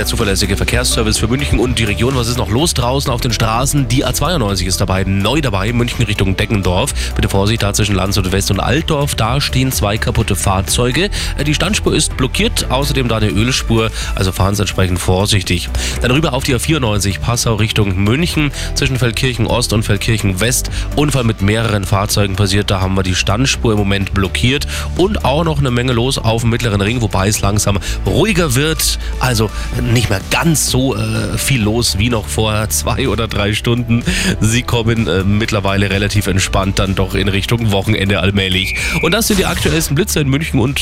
der zuverlässige Verkehrsservice für München und die Region. Was ist noch los draußen auf den Straßen? Die A92 ist dabei, neu dabei, München Richtung Deckendorf. Bitte Vorsicht, da zwischen Landshut West und Altdorf, da stehen zwei kaputte Fahrzeuge. Äh, die Standspur ist blockiert, außerdem da eine Ölspur, also fahren Sie entsprechend vorsichtig. Dann rüber auf die A94, Passau Richtung München, zwischen Feldkirchen Ost und Feldkirchen West. Unfall mit mehreren Fahrzeugen passiert, da haben wir die Standspur im Moment blockiert und auch noch eine Menge los auf dem mittleren Ring, wobei es langsam ruhiger wird. Also nicht mehr ganz so äh, viel los wie noch vor zwei oder drei Stunden. Sie kommen äh, mittlerweile relativ entspannt dann doch in Richtung Wochenende allmählich. Und das sind die aktuellsten Blitze in München und